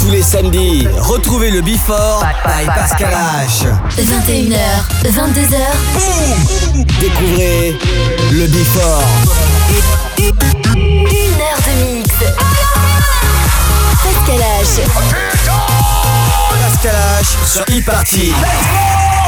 Tous les samedis, retrouvez le Before by Pascal H. 21h, 22h. Découvrez le Before. Une heure de mix. Pascal H. Pascal H sur e-party. Let's go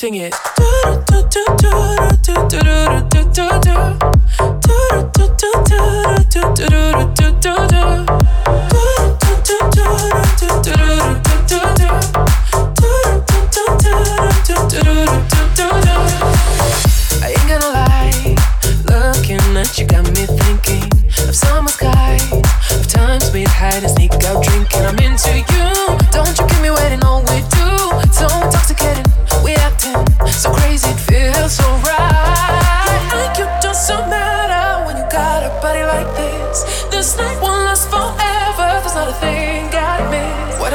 sing it. I ain't gonna lie, looking at you got me thinking of summer of times we'd hide and sneak out drinking. I'm into you.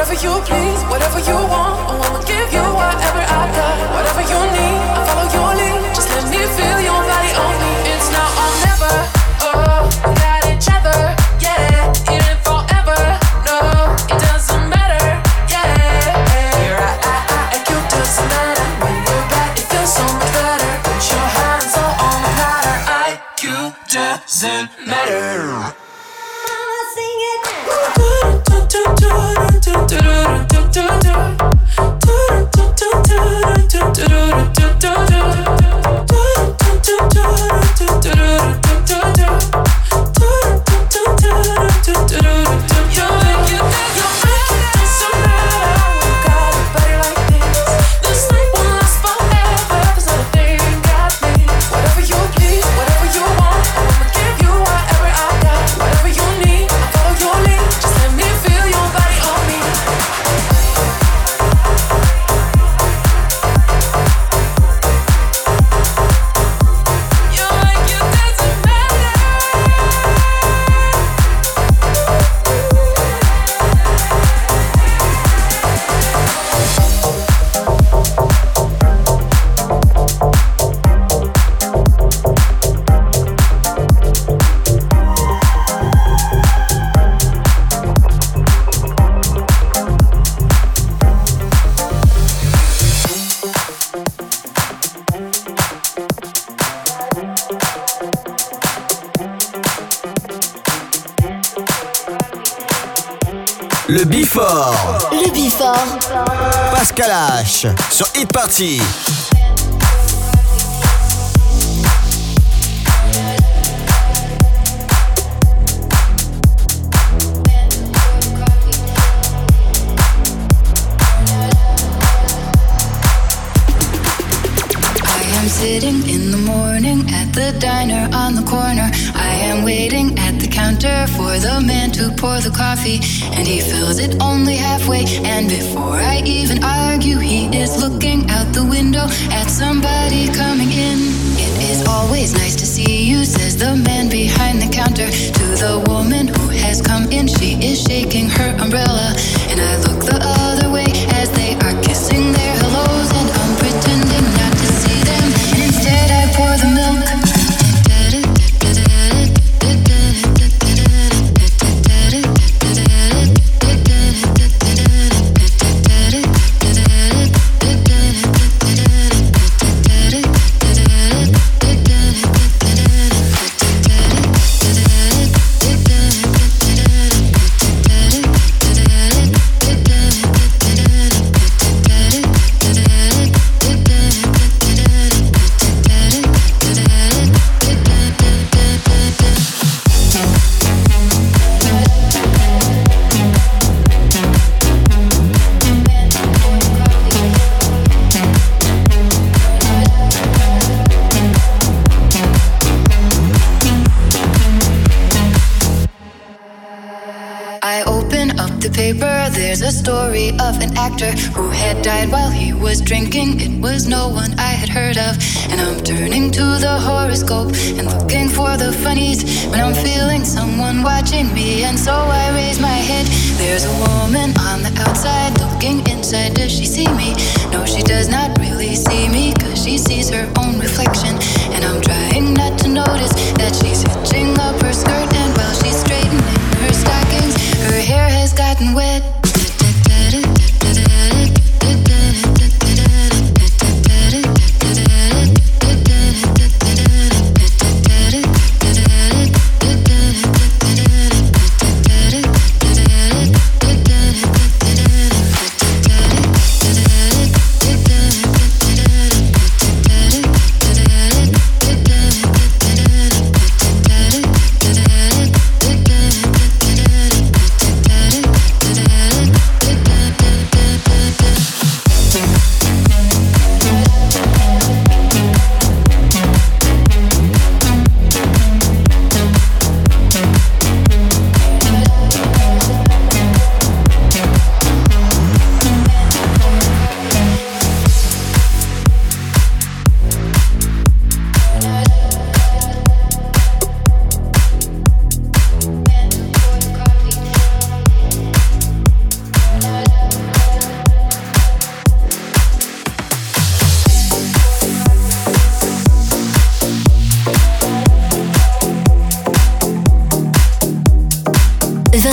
Whatever you please, whatever you want, oh, I'ma give you whatever I got, whatever you need. parti sitting in the morning at the diner on the corner. I am waiting at the counter for the man to pour the coffee, and he fills at some one I had heard of. And I'm turning to the horoscope and looking for the funnies when I'm feeling someone watching me. And so I raise my head. There's a woman on the outside looking inside. Does she see me? No, she does not really see me because she sees her own reflection. And I'm trying not to notice that she's hitching up her skirt. And while she's straightening her stockings, her hair has gotten wet.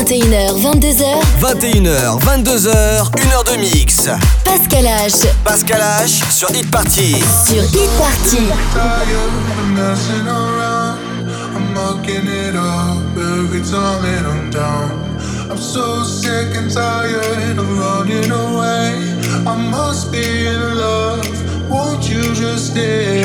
H 22h, 21h, 22h, 1h de mix. Pascal H. Pascal H sur Hit Party. Sur Hit Party. tired of messing around. I'm mucking it up every time that I'm down. I'm so sick and tired of running away. I must be in love. Won't you just stay?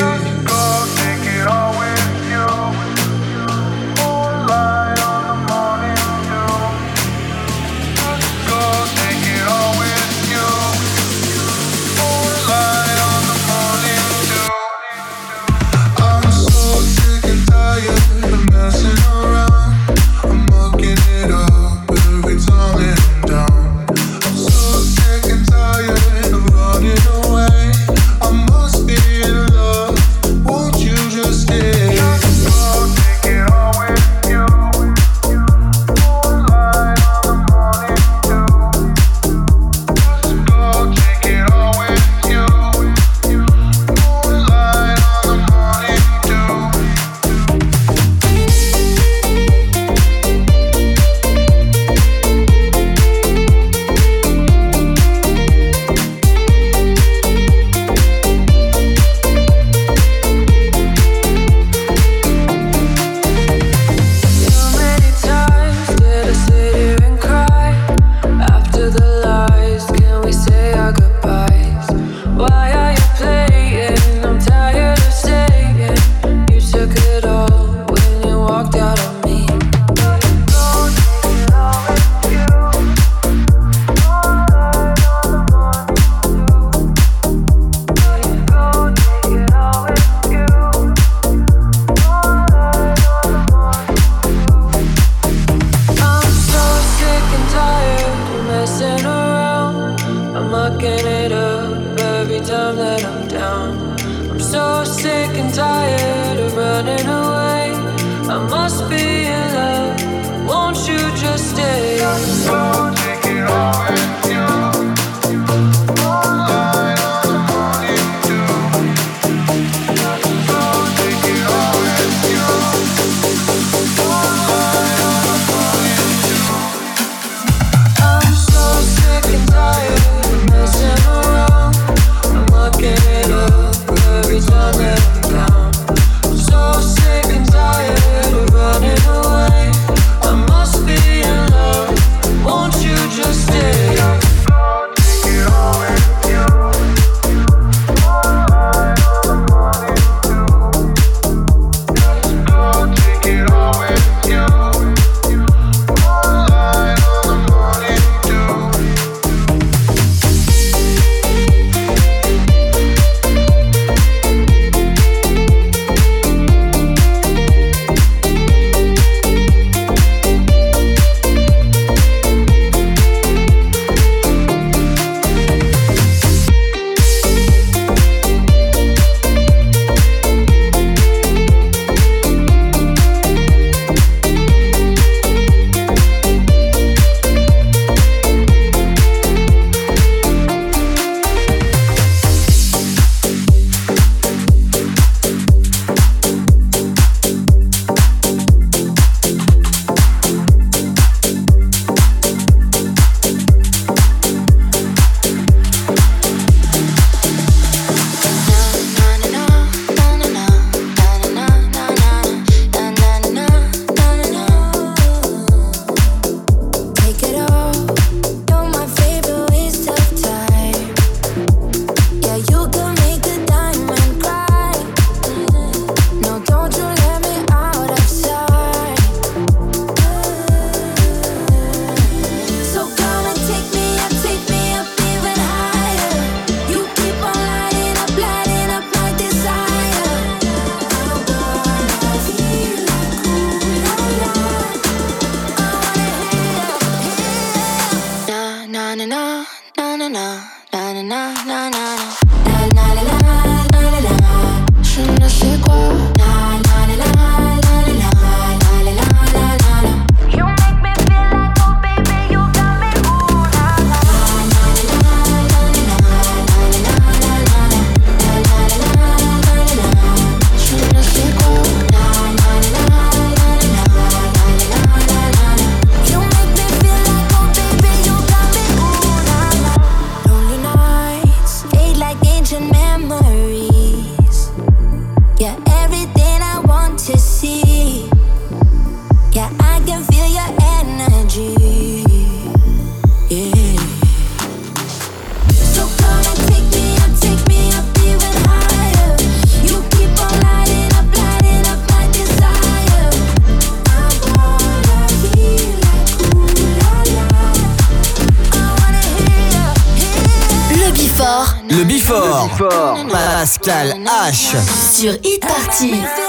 Sur Hit Party.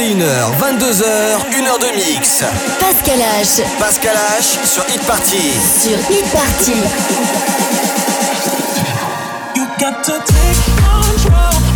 21h, 22h, 1h de mix. Pascal H. Pascal H sur Hit Party. Sur Hit Party. You got to take control.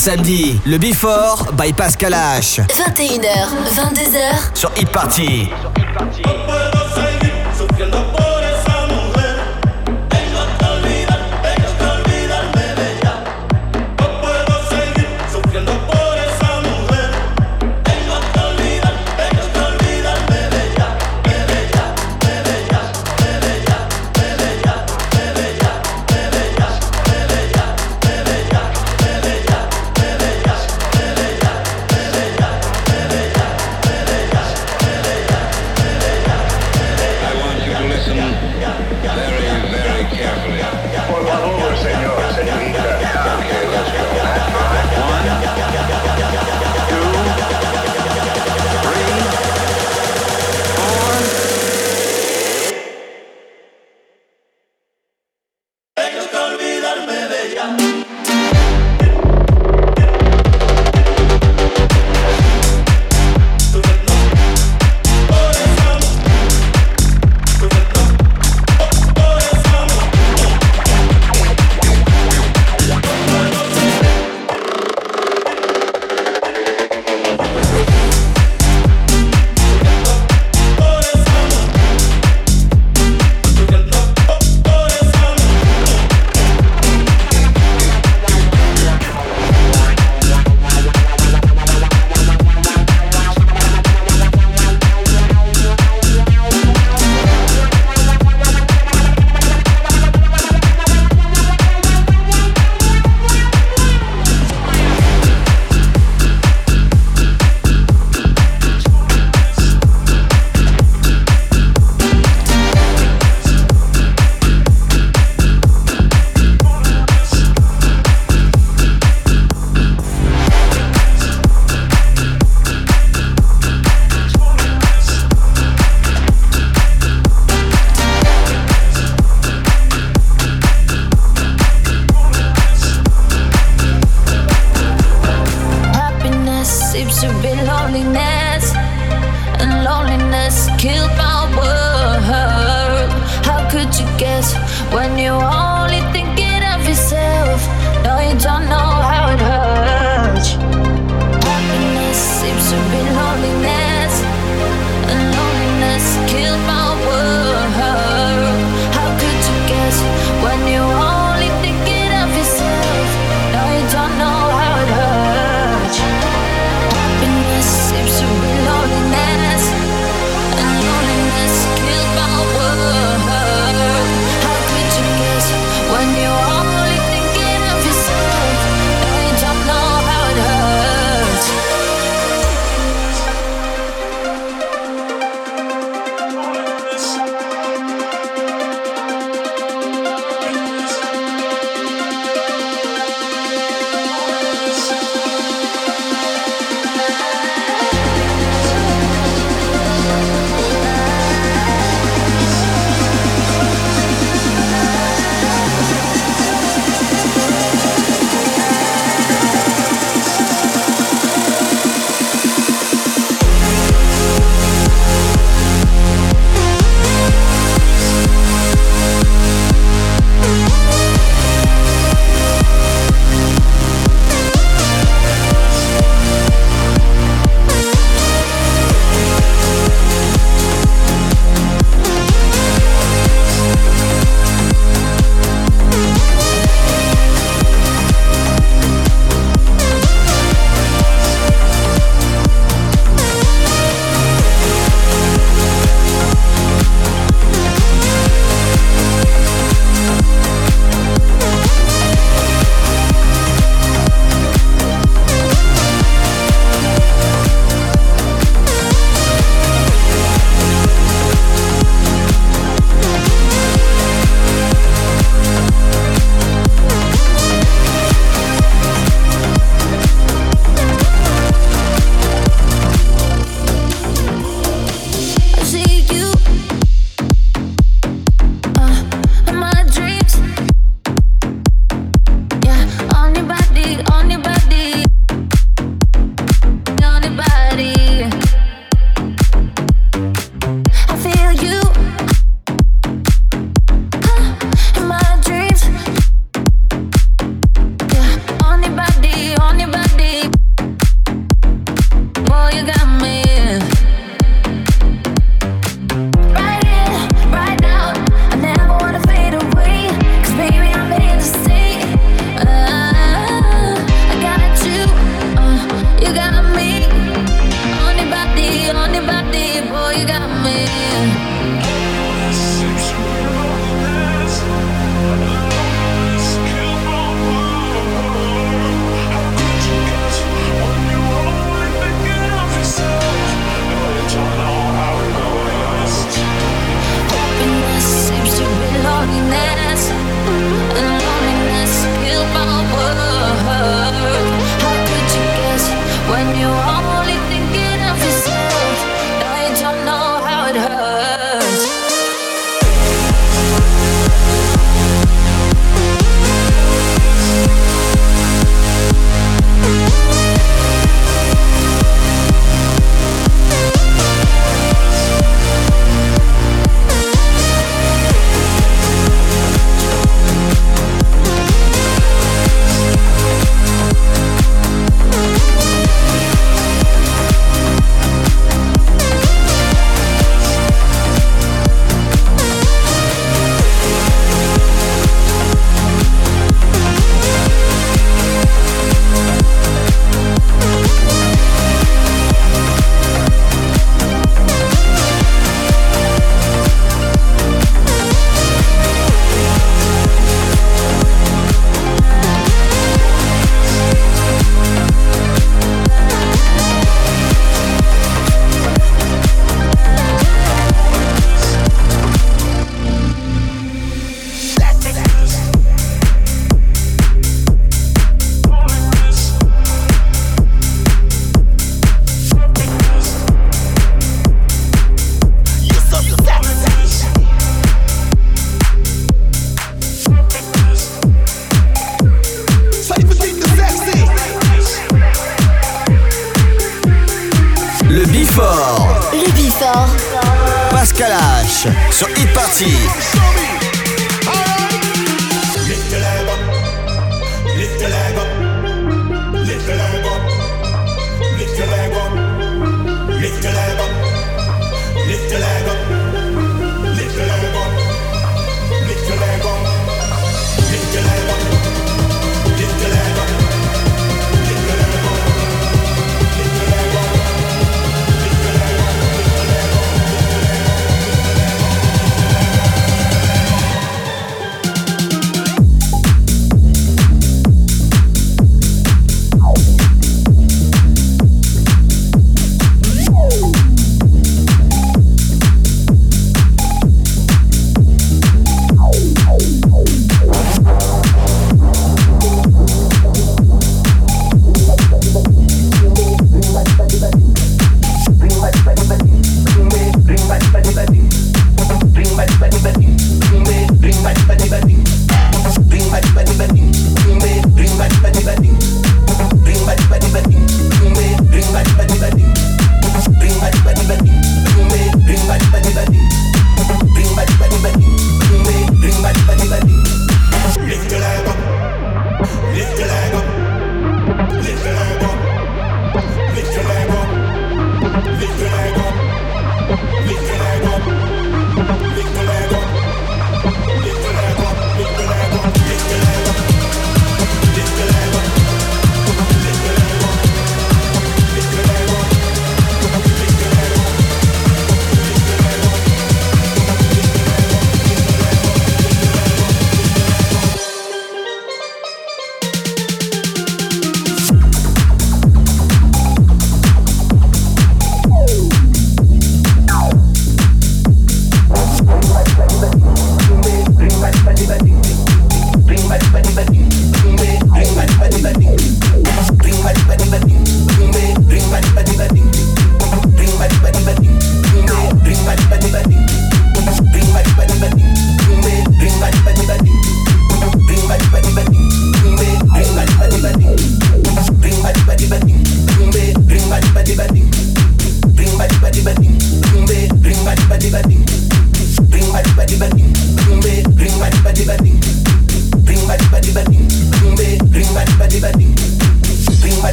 Samedis, le Before by Pascal H. 21h, 22h sur Hit Party.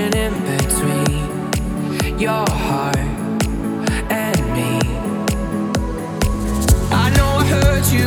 tension in between your heart and me. I know I hurt you